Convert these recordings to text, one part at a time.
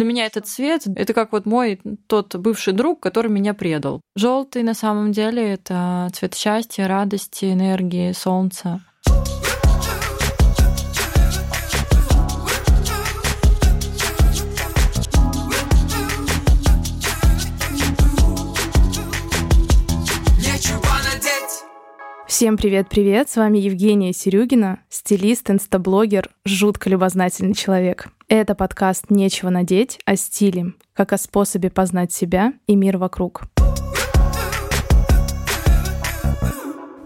Для меня этот цвет — это как вот мой тот бывший друг, который меня предал. Желтый на самом деле — это цвет счастья, радости, энергии, солнца. Всем привет-привет, с вами Евгения Серюгина, стилист, инстаблогер, жутко любознательный человек. Это подкаст «Нечего надеть» о стиле, как о способе познать себя и мир вокруг.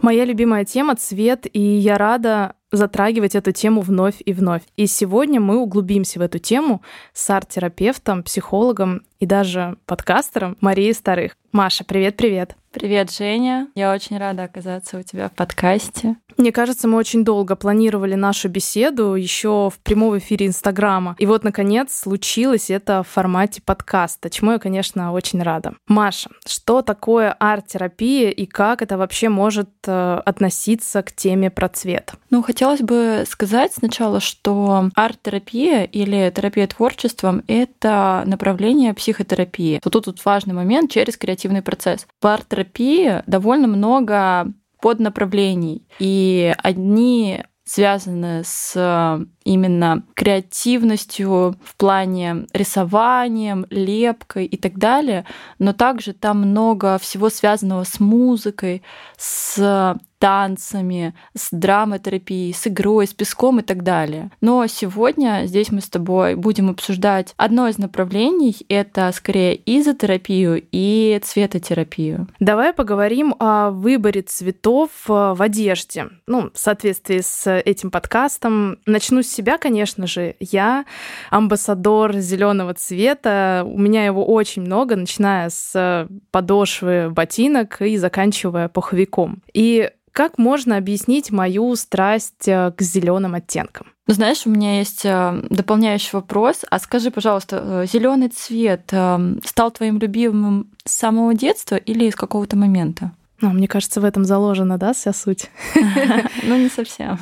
Моя любимая тема — цвет, и я рада затрагивать эту тему вновь и вновь. И сегодня мы углубимся в эту тему с арт-терапевтом, психологом и даже подкастером Марией Старых. Маша, привет-привет! Привет, Женя. Я очень рада оказаться у тебя в подкасте. Мне кажется, мы очень долго планировали нашу беседу еще в прямом эфире Инстаграма. И вот, наконец, случилось это в формате подкаста, чему я, конечно, очень рада. Маша, что такое арт-терапия и как это вообще может э, относиться к теме про цвет? Ну, хотелось бы сказать сначала, что арт-терапия или терапия творчеством — это направление психотерапии. Вот тут, тут важный момент через креативный процесс. В арт терапии довольно много поднаправлений. И одни связаны с именно креативностью в плане рисованием, лепкой и так далее, но также там много всего связанного с музыкой, с танцами, с драмотерапией, с игрой, с песком и так далее. Но сегодня здесь мы с тобой будем обсуждать одно из направлений. Это скорее изотерапию и цветотерапию. Давай поговорим о выборе цветов э, в одежде. Ну, в соответствии с этим подкастом. Начну с себя, конечно же. Я амбассадор зеленого цвета. У меня его очень много, начиная с подошвы ботинок и заканчивая пуховиком. И как можно объяснить мою страсть э, к зеленым оттенкам? Ну, знаешь, у меня есть э, дополняющий вопрос. А скажи, пожалуйста, э, зеленый цвет стал твоим любимым с самого детства или из какого-то момента? Ну, мне кажется, в этом заложена, да, вся суть? Ну, не совсем.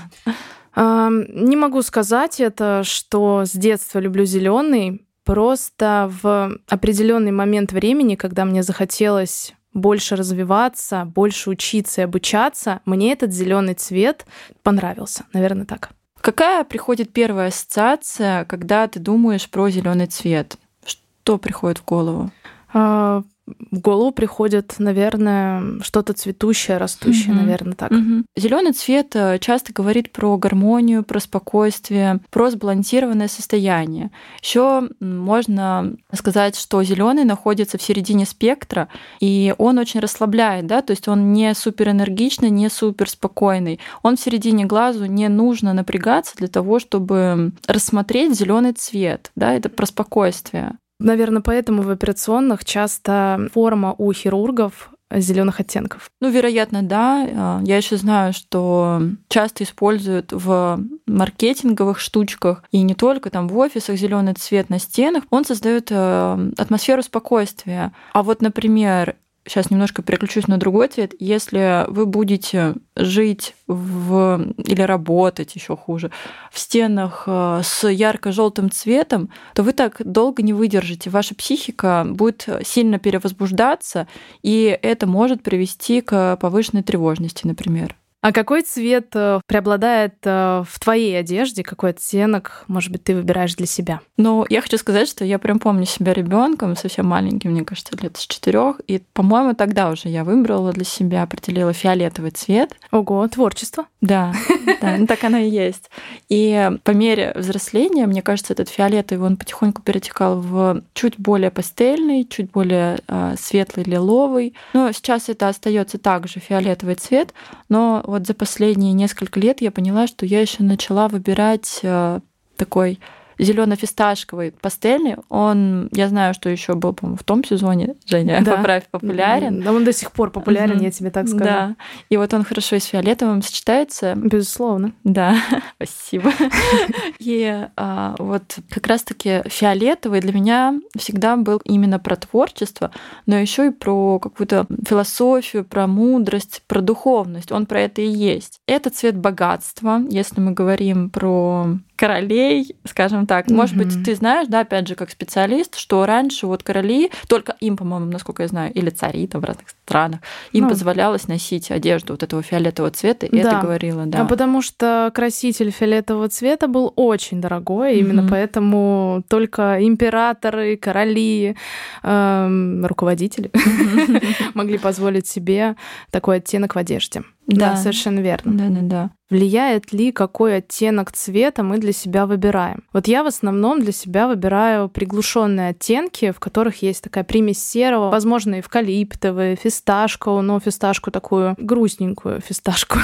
Не могу сказать это, что с детства люблю зеленый. Просто в определенный момент времени, когда мне захотелось больше развиваться, больше учиться и обучаться, мне этот зеленый цвет понравился. Наверное, так. Какая приходит первая ассоциация, когда ты думаешь про зеленый цвет? Что приходит в голову? А, в голову приходит, наверное, что-то цветущее, растущее, угу. наверное, так. Угу. Зеленый цвет э, часто говорит про гармонию, про спокойствие, про сбалансированное состояние. Еще можно сказать, что зеленый находится в середине спектра, и он очень расслабляет, да, то есть он не супер энергичный, не супер спокойный. Он в середине глазу не нужно напрягаться для того, чтобы рассмотреть зеленый цвет, да, это про спокойствие. Наверное, поэтому в операционных часто форма у хирургов зеленых оттенков. Ну, вероятно, да. А, я еще знаю, что часто используют в маркетинговых штучках и не только там в офисах зеленый цвет на стенах. Он создает э, атмосферу спокойствия. А вот, например, сейчас немножко переключусь на другой цвет. Если вы будете жить в или работать еще хуже в стенах э, с ярко-желтым цветом, то вы так долго не выдержите. Ваша психика будет сильно перевозбуждаться, и это может привести к повышенной тревожности, например. А какой цвет э, преобладает э, в твоей одежде? Какой оттенок, может быть, ты выбираешь для себя? Ну, я хочу сказать, что я прям помню себя ребенком, совсем маленьким, мне кажется, лет с четырех. И, по-моему, тогда уже я выбрала для себя, определила фиолетовый цвет. Ого, творчество. Да, да, ну так оно и есть. И по мере взросления, мне кажется, этот фиолетовый, он потихоньку перетекал в чуть более пастельный, чуть более э, светлый лиловый. Но сейчас это остается также фиолетовый цвет, но вот за последние несколько лет я поняла, что я еще начала выбирать э, такой зелено-фисташковый пастельный. Он, я знаю, что еще был, по-моему, в том сезоне, Женя, да. поправь, популярен. Да, он до сих пор популярен, mm-hmm. я тебе так скажу. Да. И вот он хорошо и с фиолетовым сочетается. Безусловно. Да, спасибо. И а, вот как раз-таки фиолетовый для меня всегда был именно про творчество, но еще и про какую-то философию, про мудрость, про духовность. Он про это и есть. Это цвет богатства, если мы говорим про королей, скажем так. Mm-hmm. Может быть, ты знаешь, да, опять же, как специалист, что раньше вот короли, только им, по-моему, насколько я знаю, или цари там в разных странах, им ну, позволялось носить одежду вот этого фиолетового цвета, и да. это говорила, да. А потому что краситель фиолетового цвета был очень дорогой, mm-hmm. именно поэтому только императоры, короли, эм, руководители mm-hmm. могли позволить себе такой оттенок в одежде. Да, да совершенно верно. Да, да, да. Влияет ли, какой оттенок цвета мы для себя выбираем? Вот я в основном для себя выбираю приглушенные оттенки, в которых есть такая примесь серого, возможно, эвкалиптовый, фисташку, но фисташку такую грустненькую фисташку.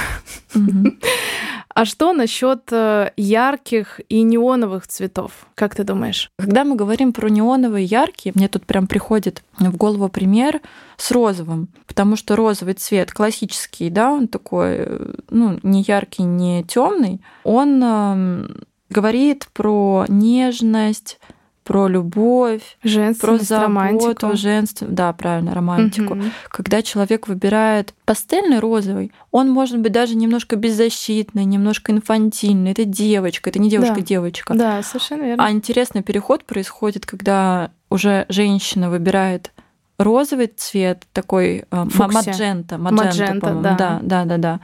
А что насчет э, ярких и неоновых цветов? Как ты думаешь? Когда мы говорим про неоновые яркие, мне тут прям приходит в голову пример с розовым, потому что розовый цвет классический, да, он такой, э, ну, не яркий, не темный, он эм, говорит про нежность, про любовь, про заботу, романтику. женство, да, правильно, романтику. Угу. Когда человек выбирает пастельный розовый, он может быть даже немножко беззащитный, немножко инфантильный. Это девочка, это не девушка-девочка. Да. да, совершенно верно. А интересный переход происходит, когда уже женщина выбирает розовый цвет, такой э, маджента, маджента, маджента да. да, да, да, да.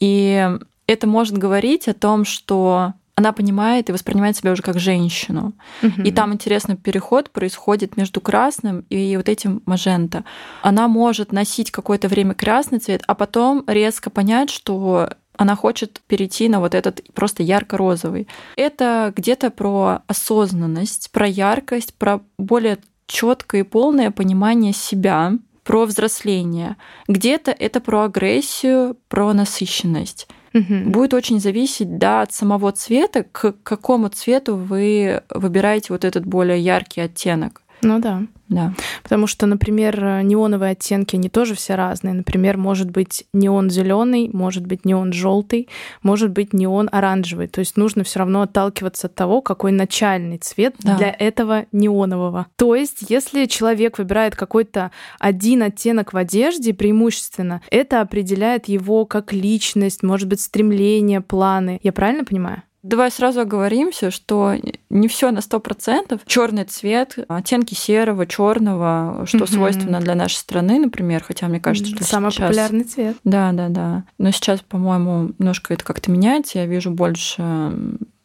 И это может говорить о том, что она понимает и воспринимает себя уже как женщину. Угу. И там интересный переход происходит между красным и вот этим мажента. Она может носить какое-то время красный цвет, а потом резко понять, что она хочет перейти на вот этот просто ярко-розовый. Это где-то про осознанность, про яркость, про более четкое и полное понимание себя, про взросление. Где-то это про агрессию, про насыщенность. Угу. Будет очень зависеть да, от самого цвета, к какому цвету вы выбираете вот этот более яркий оттенок. Ну да. Да. Потому что, например, неоновые оттенки, они тоже все разные. Например, может быть неон зеленый, может быть неон желтый, может быть неон оранжевый. То есть нужно все равно отталкиваться от того, какой начальный цвет да. для этого неонового. То есть, если человек выбирает какой-то один оттенок в одежде преимущественно, это определяет его как личность, может быть, стремление, планы. Я правильно понимаю? Давай сразу оговоримся, что не все на сто процентов. Черный цвет, оттенки серого, черного, что mm-hmm. свойственно для нашей страны, например, хотя мне кажется, что самый сейчас... популярный цвет. Да, да, да. Но сейчас, по-моему, немножко это как-то меняется. Я вижу больше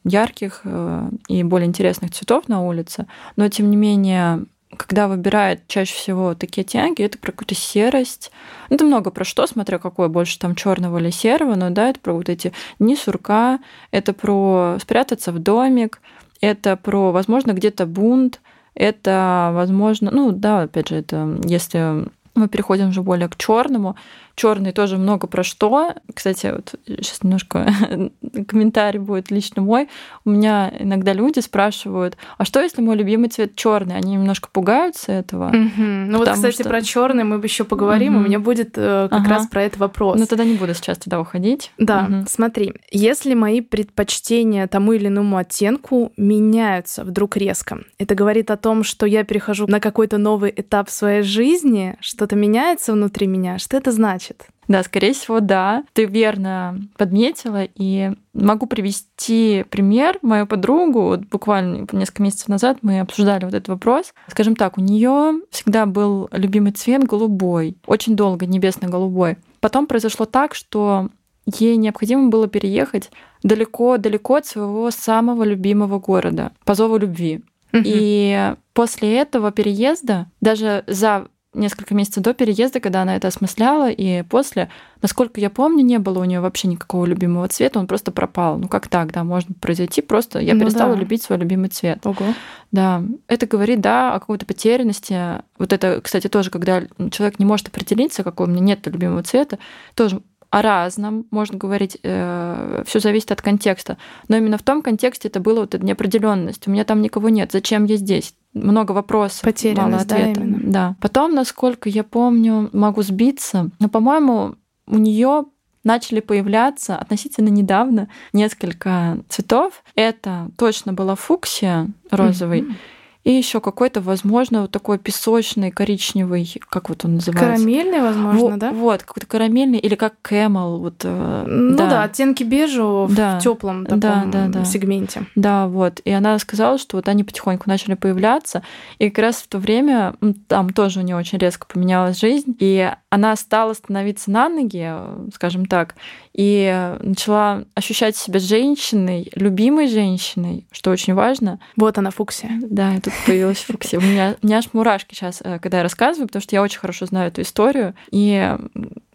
ярких э, и более интересных цветов на улице. Но, тем не менее, когда выбирает чаще всего такие оттенки, это про какую-то серость. Ну, это много про что, смотря какое, больше там черного или серого, но да, это про вот эти не сурка, это про спрятаться в домик, это про, возможно, где-то бунт, это, возможно, ну да, опять же, это если мы переходим уже более к черному, Черный тоже много про что. Кстати, вот сейчас немножко комментарий будет лично мой. У меня иногда люди спрашивают, а что если мой любимый цвет черный? Они немножко пугаются этого. Угу. Ну вот, кстати, что... про черный мы еще поговорим. Угу. У меня будет э, как ага. раз про это вопрос. Ну тогда не буду сейчас туда уходить. Да, угу. смотри, если мои предпочтения тому или иному оттенку меняются вдруг резко, это говорит о том, что я перехожу на какой-то новый этап своей жизни, что-то меняется внутри меня. Что это значит? Значит. Да, скорее всего, да. Ты верно подметила. И могу привести пример. Мою подругу, вот буквально несколько месяцев назад мы обсуждали вот этот вопрос. Скажем так, у нее всегда был любимый цвет голубой. Очень долго небесно-голубой. Потом произошло так, что ей необходимо было переехать далеко-далеко от своего самого любимого города по зову любви. И после этого переезда, даже за несколько месяцев до переезда, когда она это осмысляла, и после, насколько я помню, не было у нее вообще никакого любимого цвета, он просто пропал. Ну как так, да, может произойти, просто я ну, перестала да. любить свой любимый цвет. Ого. Да, это говорит, да, о какой-то потерянности. Вот это, кстати, тоже, когда человек не может определиться, какой у меня нет любимого цвета, тоже о разном, можно говорить, э, все зависит от контекста. Но именно в том контексте это было вот эта неопределенность. У меня там никого нет. Зачем я здесь? Много вопросов, мало ответа. Да, да. Потом, насколько я помню, могу сбиться, но, по-моему, у нее начали появляться относительно недавно несколько цветов. Это точно была фуксия розовый. Mm-hmm. И еще какой-то, возможно, вот такой песочный, коричневый, как вот он называется? Карамельный, возможно, вот, да? Вот, какой-то карамельный или как кэмел. Вот, э, ну да. да, оттенки бежевого да. в теплом таком да, да, да. сегменте. Да, вот. И она сказала, что вот они потихоньку начали появляться. И как раз в то время там тоже у нее очень резко поменялась жизнь. И она стала становиться на ноги, скажем так, и начала ощущать себя женщиной, любимой женщиной, что очень важно. Вот она, Фуксия. Да, и появилась Фуксия. У меня, у меня аж мурашки сейчас, э, когда я рассказываю, потому что я очень хорошо знаю эту историю. И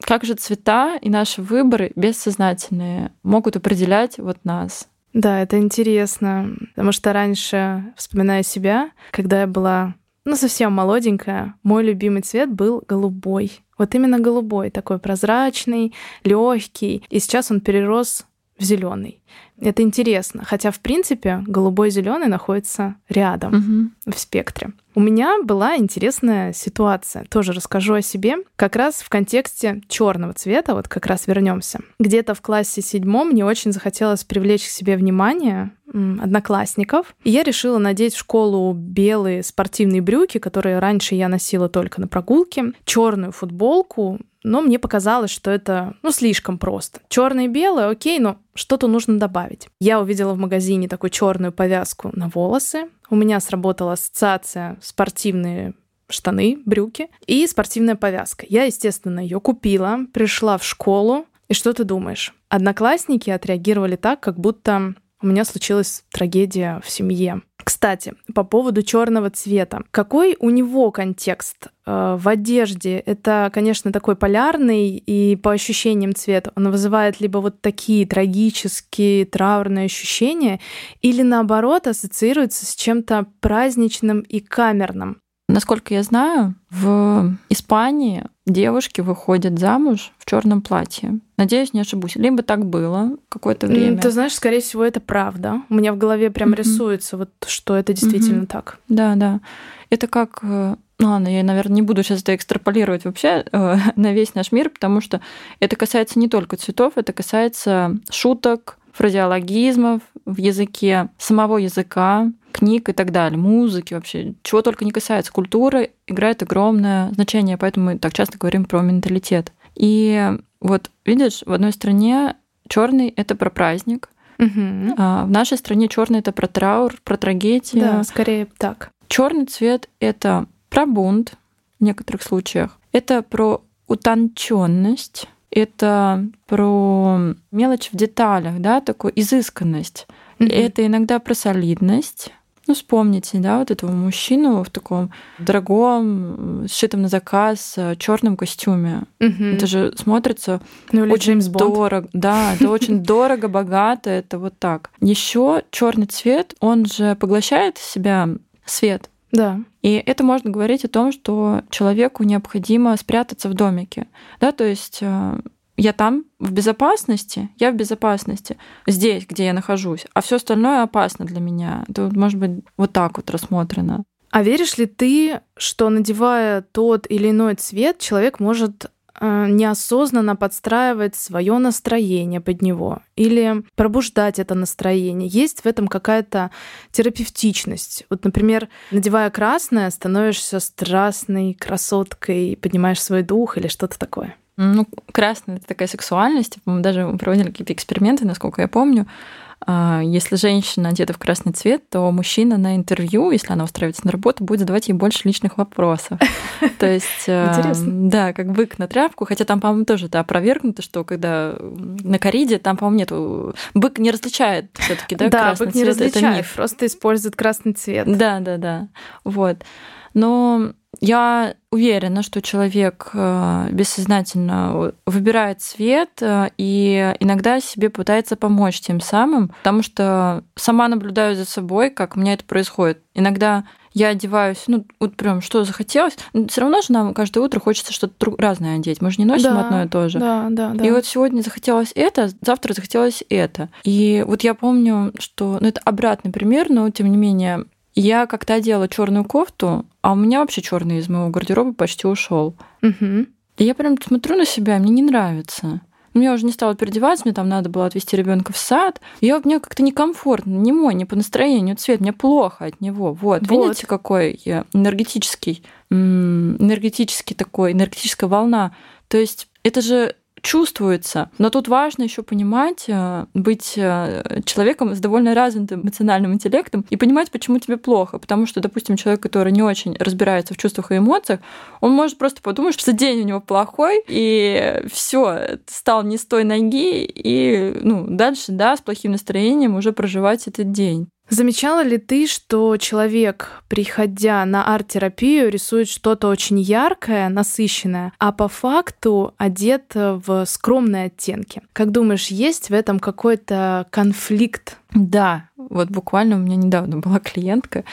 как же цвета и наши выборы бессознательные могут определять вот нас. Да, это интересно, потому что раньше, вспоминая себя, когда я была ну, совсем молоденькая, мой любимый цвет был голубой. Вот именно голубой, такой прозрачный, легкий. И сейчас он перерос в зеленый. Это интересно, хотя в принципе голубой и зеленый находятся рядом угу. в спектре. У меня была интересная ситуация. Тоже расскажу о себе. Как раз в контексте черного цвета, вот как раз вернемся. Где-то в классе седьмом мне очень захотелось привлечь к себе внимание одноклассников. И я решила надеть в школу белые спортивные брюки, которые раньше я носила только на прогулке, черную футболку, но мне показалось, что это, ну, слишком просто. Черное и белое, окей, но что-то нужно добавить. Я увидела в магазине такую черную повязку на волосы. У меня сработала ассоциация спортивные штаны, брюки и спортивная повязка. Я, естественно, ее купила, пришла в школу. И что ты думаешь? Одноклассники отреагировали так, как будто у меня случилась трагедия в семье. Кстати, по поводу черного цвета. Какой у него контекст э, в одежде? Это, конечно, такой полярный и по ощущениям цвет. Он вызывает либо вот такие трагические, траурные ощущения, или наоборот ассоциируется с чем-то праздничным и камерным. Насколько я знаю, в Испании девушки выходят замуж в черном платье. Надеюсь, не ошибусь. Либо так было какое-то время. Ты знаешь, скорее всего, это правда. У меня в голове прям mm-hmm. рисуется вот, что это действительно mm-hmm. так. Да, да. Это как э, ну ладно, я, наверное, не буду сейчас это экстраполировать вообще э, на весь наш мир, потому что это касается не только цветов, это касается шуток, фразеологизмов в языке, самого языка, книг и так далее, музыки вообще, чего только не касается. Культура играет огромное значение, поэтому мы так часто говорим про менталитет. И вот видишь, в одной стране черный это про праздник, угу. а в нашей стране черный это про траур, про трагедию. Да, скорее так. Черный цвет это про бунт в некоторых случаях, это про утонченность, это про мелочь в деталях, да, такую изысканность. Mm-hmm. Это иногда про солидность. Ну, вспомните, да, вот этого мужчину в таком дорогом, сшитом на заказ черном костюме. Mm-hmm. Это же смотрится ну, очень дорого. Да, это очень дорого, богато, это вот так. Еще черный цвет, он же поглощает в себя свет. Да. И это можно говорить о том, что человеку необходимо спрятаться в домике. Да, то есть э, я там в безопасности, я в безопасности здесь, где я нахожусь, а все остальное опасно для меня. Это может быть вот так вот рассмотрено. А веришь ли ты, что надевая тот или иной цвет, человек может неосознанно подстраивать свое настроение под него или пробуждать это настроение. Есть в этом какая-то терапевтичность. Вот, например, надевая красное, становишься страстной красоткой, поднимаешь свой дух или что-то такое. Ну, красная это такая сексуальность. Мы даже проводили какие-то эксперименты, насколько я помню. А, если женщина одета в красный цвет, то мужчина на интервью, если она устраивается на работу, будет задавать ей больше личных вопросов. То есть, э, да, как бык на тряпку, хотя там, по-моему, тоже это опровергнуто, что когда на кориде, там, по-моему, нету... Бык не различает все таки да, да, красный бык не цвет, различает, просто использует красный цвет. Да, да, да. Вот. Но я уверена, что человек э, бессознательно выбирает цвет э, и иногда себе пытается помочь тем самым, потому что сама наблюдаю за собой, как у меня это происходит. Иногда я одеваюсь, ну, вот прям что захотелось. Все равно же нам каждое утро хочется что-то разное одеть. Мы же не носим да, одно и то же. Да, да, да. И вот сегодня захотелось это, завтра захотелось это. И вот я помню, что, ну, это обратный пример, но тем не менее, я как-то одела черную кофту, а у меня вообще черный из моего гардероба почти ушел. Угу. И я прям смотрю на себя, мне не нравится. Мне уже не стало переодеваться, мне там надо было отвезти ребенка в сад. Я, мне как-то некомфортно, не мой, не по настроению цвет, мне плохо от него. Вот, вот. видите, какой я энергетический, энергетический такой, энергетическая волна. То есть это же чувствуется. Но тут важно еще понимать, э, быть э, человеком с довольно развитым эмоциональным интеллектом и понимать, почему тебе плохо. Потому что, допустим, человек, который не очень разбирается в чувствах и эмоциях, он может просто подумать, что день у него плохой, и все, стал не с той ноги, и ну, дальше, да, с плохим настроением уже проживать этот день. Замечала ли ты, что человек, приходя на арт-терапию, рисует что-то очень яркое, насыщенное, а по факту одет в скромные оттенки? Как думаешь, есть в этом какой-то конфликт? Да, вот буквально у меня недавно была клиентка,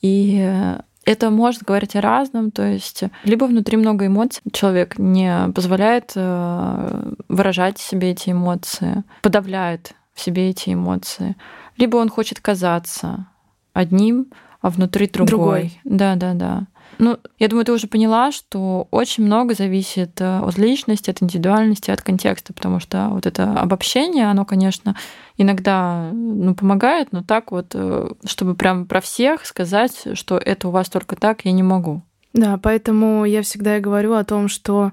и это может говорить о разном, то есть либо внутри много эмоций, человек не позволяет э, выражать себе эти эмоции, подавляет в себе эти эмоции, либо он хочет казаться одним, а внутри другой. другой. Да, да, да. Ну, я думаю, ты уже поняла, что очень много зависит э, от личности, от индивидуальности, от контекста, потому что вот это обобщение, оно, конечно, иногда ну, помогает, но так вот, э, чтобы прям про всех сказать, что это у вас только так, я не могу. Да, поэтому я всегда и говорю о том, что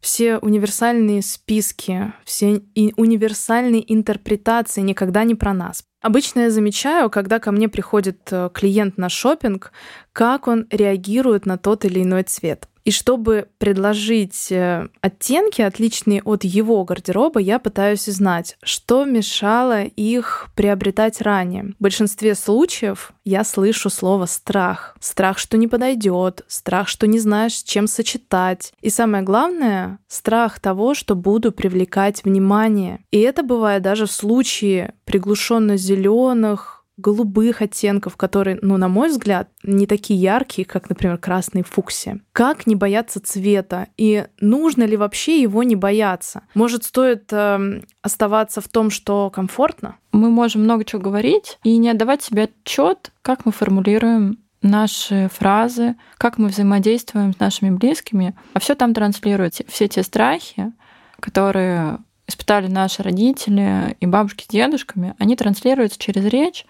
все универсальные списки, все универсальные интерпретации никогда не про нас. Обычно я замечаю, когда ко мне приходит э, клиент на шопинг, как он реагирует на тот или иной цвет. И чтобы предложить э, оттенки, отличные от его гардероба, я пытаюсь узнать, что мешало их приобретать ранее. В большинстве случаев я слышу слово страх. Страх, что не подойдет, страх, что не знаешь, с чем сочетать. И самое главное, страх того, что буду привлекать внимание. И это бывает даже в случае приглушенно зеленых, голубых оттенков, которые, ну, на мой взгляд, не такие яркие, как, например, красный фукси. Как не бояться цвета? И нужно ли вообще его не бояться? Может, стоит э, оставаться в том, что комфортно? Мы можем много чего говорить и не отдавать себе отчет, как мы формулируем наши фразы, как мы взаимодействуем с нашими близкими, а все там транслируется. Все те страхи, которые испытали наши родители и бабушки с дедушками, они транслируются через речь,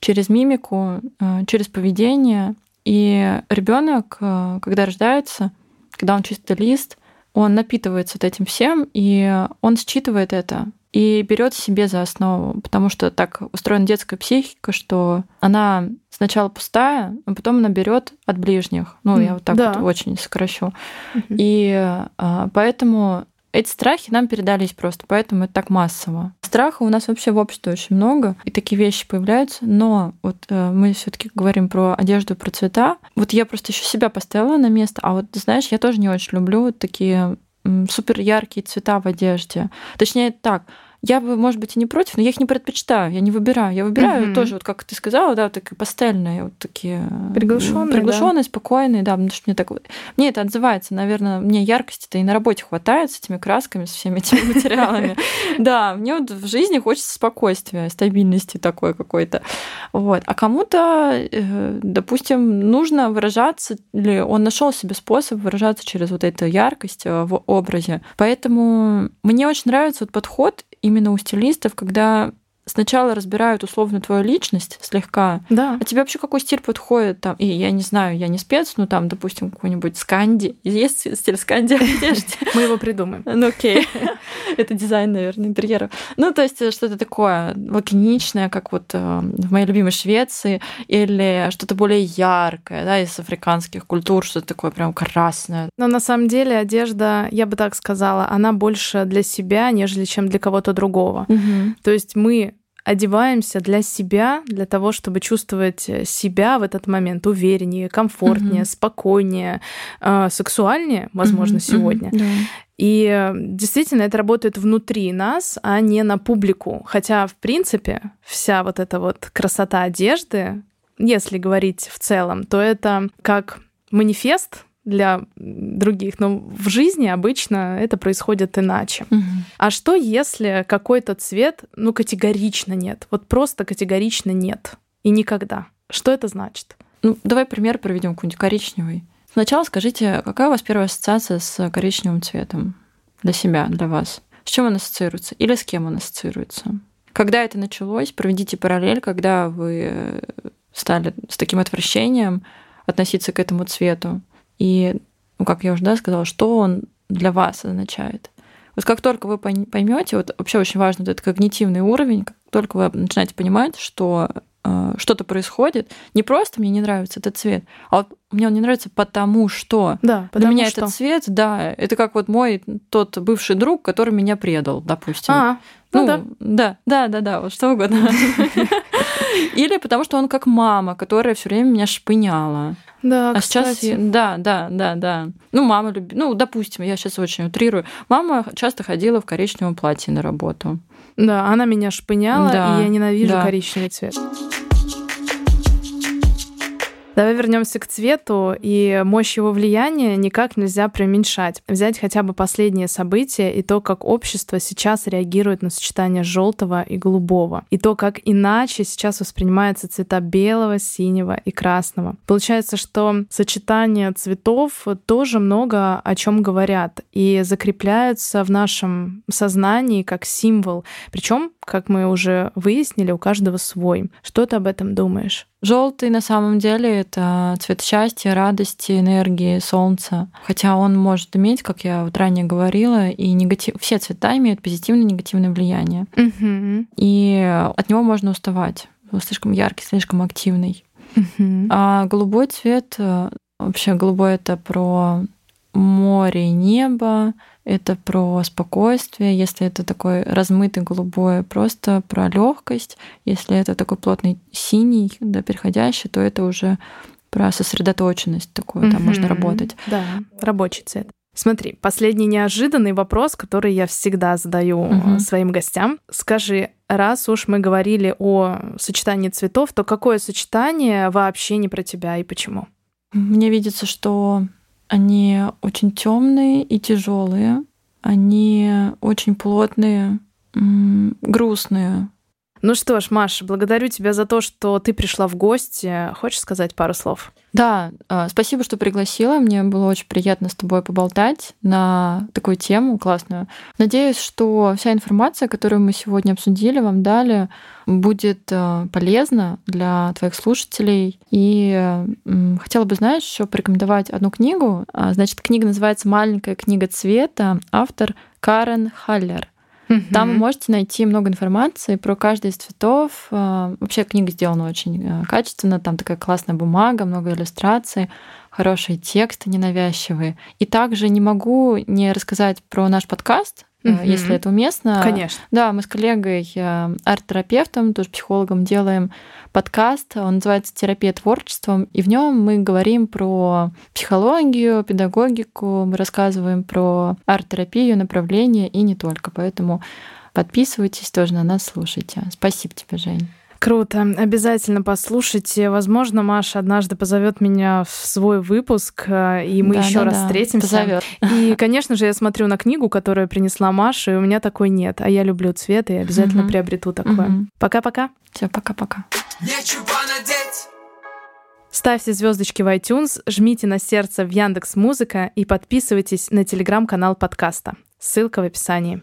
через мимику, э, через поведение. И ребенок, э, когда рождается, когда он чистый лист, он напитывается вот этим всем, и он считывает это и берет себе за основу, потому что так устроена детская психика, что она сначала пустая, а потом она берет от ближних. Ну, я вот так да. вот очень сокращу. Угу. И а, поэтому эти страхи нам передались просто, поэтому это так массово. Страха у нас вообще в обществе очень много, и такие вещи появляются, но вот э, мы все таки говорим про одежду, про цвета. Вот я просто еще себя поставила на место, а вот, знаешь, я тоже не очень люблю такие супер яркие цвета в одежде. Точнее так, я бы, может быть, и не против, но я их не предпочитаю, я не выбираю. Я выбираю угу. тоже, вот как ты сказала, да, вот такие пастельные, вот такие приглушенные, приглушенные, да. спокойные, да, потому что мне так мне это отзывается, наверное, мне яркости-то и на работе хватает с этими красками, с всеми этими материалами. Да, мне вот в жизни хочется спокойствия, стабильности такой какой-то. Вот. А кому-то, э, допустим, нужно выражаться, или он нашел себе способ выражаться через вот эту яркость э, в образе. Поэтому мне очень нравится вот подход именно у стилистов, когда сначала разбирают условно твою личность слегка, да. а тебе вообще какой стиль подходит там, и я не знаю, я не спец, ну там, допустим, какой-нибудь сканди, есть стиль сканди одежды? Мы его придумаем. Ну окей, это дизайн, наверное, интерьера. Ну то есть что-то такое лаконичное, как вот э, в моей любимой Швеции, или что-то более яркое, да, из африканских культур, что-то такое прям красное. Но на самом деле одежда, я бы так сказала, она больше для себя, нежели чем для кого-то другого. То есть мы одеваемся для себя, для того, чтобы чувствовать э, себя в этот момент увереннее, комфортнее, mm-hmm. спокойнее, э, сексуальнее, возможно, mm-hmm. сегодня. Mm-hmm. И э, действительно это работает внутри нас, а не на публику. Хотя, в принципе, вся вот эта вот красота одежды, если говорить в целом, то это как манифест для других, но в жизни обычно это происходит иначе. Угу. А что, если какой-то цвет, ну, категорично нет? Вот просто категорично нет. И никогда. Что это значит? Ну, давай пример проведем какой-нибудь коричневый. Сначала скажите, какая у вас первая ассоциация с коричневым цветом для себя, для вас? с чем он ассоциируется или с кем он ассоциируется. Когда это началось, проведите параллель, когда вы стали с таким отвращением относиться к этому цвету. И, ну, как я уже да, сказала, что он для вас означает. Вот как только вы поймете, вот вообще очень важно вот этот когнитивный уровень, как только вы начинаете понимать, что э, что-то происходит, не просто мне не нравится этот цвет, а вот мне он не нравится потому что да, потому для меня что. этот цвет, да, это как вот мой тот бывший друг, который меня предал, допустим. А, ну, ну да. да, да, да, да, вот что угодно. Или потому что он как мама, которая все время меня шпыняла. Да, а сейчас, я- да, да, да, да. Ну, мама любит, ну, допустим, я сейчас очень утрирую. Мама часто ходила в коричневом платье на работу. Да, она меня шпыняла, Да, и я ненавижу да. коричневый цвет. Давай вернемся к цвету, и мощь его влияния никак нельзя преуменьшать. Взять хотя бы последние события и то, как общество сейчас реагирует на сочетание желтого и голубого, и то, как иначе сейчас воспринимаются цвета белого, синего и красного. Получается, что сочетание цветов тоже много о чем говорят и закрепляются в нашем сознании как символ. Причем, как мы уже выяснили, у каждого свой. Что ты об этом думаешь? Желтый на самом деле это цвет счастья, радости, энергии, солнца. Хотя он может иметь, как я вот ранее говорила, и негатив. Все цвета имеют позитивное и негативное влияние. Угу. И от него можно уставать. Он слишком яркий, слишком активный. Угу. А голубой цвет, э, вообще голубой это про море и небо, это про спокойствие, если это такой размытый голубой, просто про легкость. Если это такой плотный синий, да, переходящий, то это уже про сосредоточенность такую, там можно работать. Да, рабочий цвет. Смотри, последний неожиданный вопрос, который я всегда задаю э, своим гостям. Скажи, раз уж мы говорили о сочетании цветов, то какое сочетание вообще не про тебя и почему? Мне видится, что они очень темные и тяжелые, они очень плотные, грустные. Ну что ж, Маша, благодарю тебя за то, что ты пришла в гости. Хочешь сказать пару слов? Да, а, спасибо, что пригласила. Мне было очень приятно с тобой поболтать на такую тему классную. Надеюсь, что вся информация, которую мы сегодня обсудили, вам дали, будет а, полезна для твоих слушателей. И хотела бы, знаешь, еще порекомендовать одну книгу. А, Значит, книга называется «Маленькая книга цвета», автор Карен Халлер. Там вы можете найти много информации про каждый из цветов. А, Вообще книга сделана очень а, качественно. Там такая классная бумага, много иллюстраций, хорошие тексты ненавязчивые. И также не могу не рассказать про наш подкаст, Мгм. если это уместно. Конечно. Да, мы с коллегой, э, арт-терапевтом, тоже психологом, делаем подкаст. Он называется «Терапия творчеством», и в нем мы говорим про психологию, педагогику, мы рассказываем про арт-терапию, направления и не только. Поэтому подписывайтесь тоже на нас, слушайте. Спасибо тебе, Жень. Круто. Обязательно послушайте. Возможно, Маша однажды позовет меня в свой выпуск, э, и мы Да, еще да, раз да, встретимся. позовёт. И, конечно же, я смотрю на книгу, которую принесла Маша, и у меня такой нет. А я люблю цвет и обязательно Мгм. приобрету такое. Пока-пока. Все, пока-пока. Нечего надеть. Ставьте звездочки в iTunes, жмите на сердце в Яндекс Музыка и подписывайтесь на телеграм-канал подкаста. Ссылка в описании.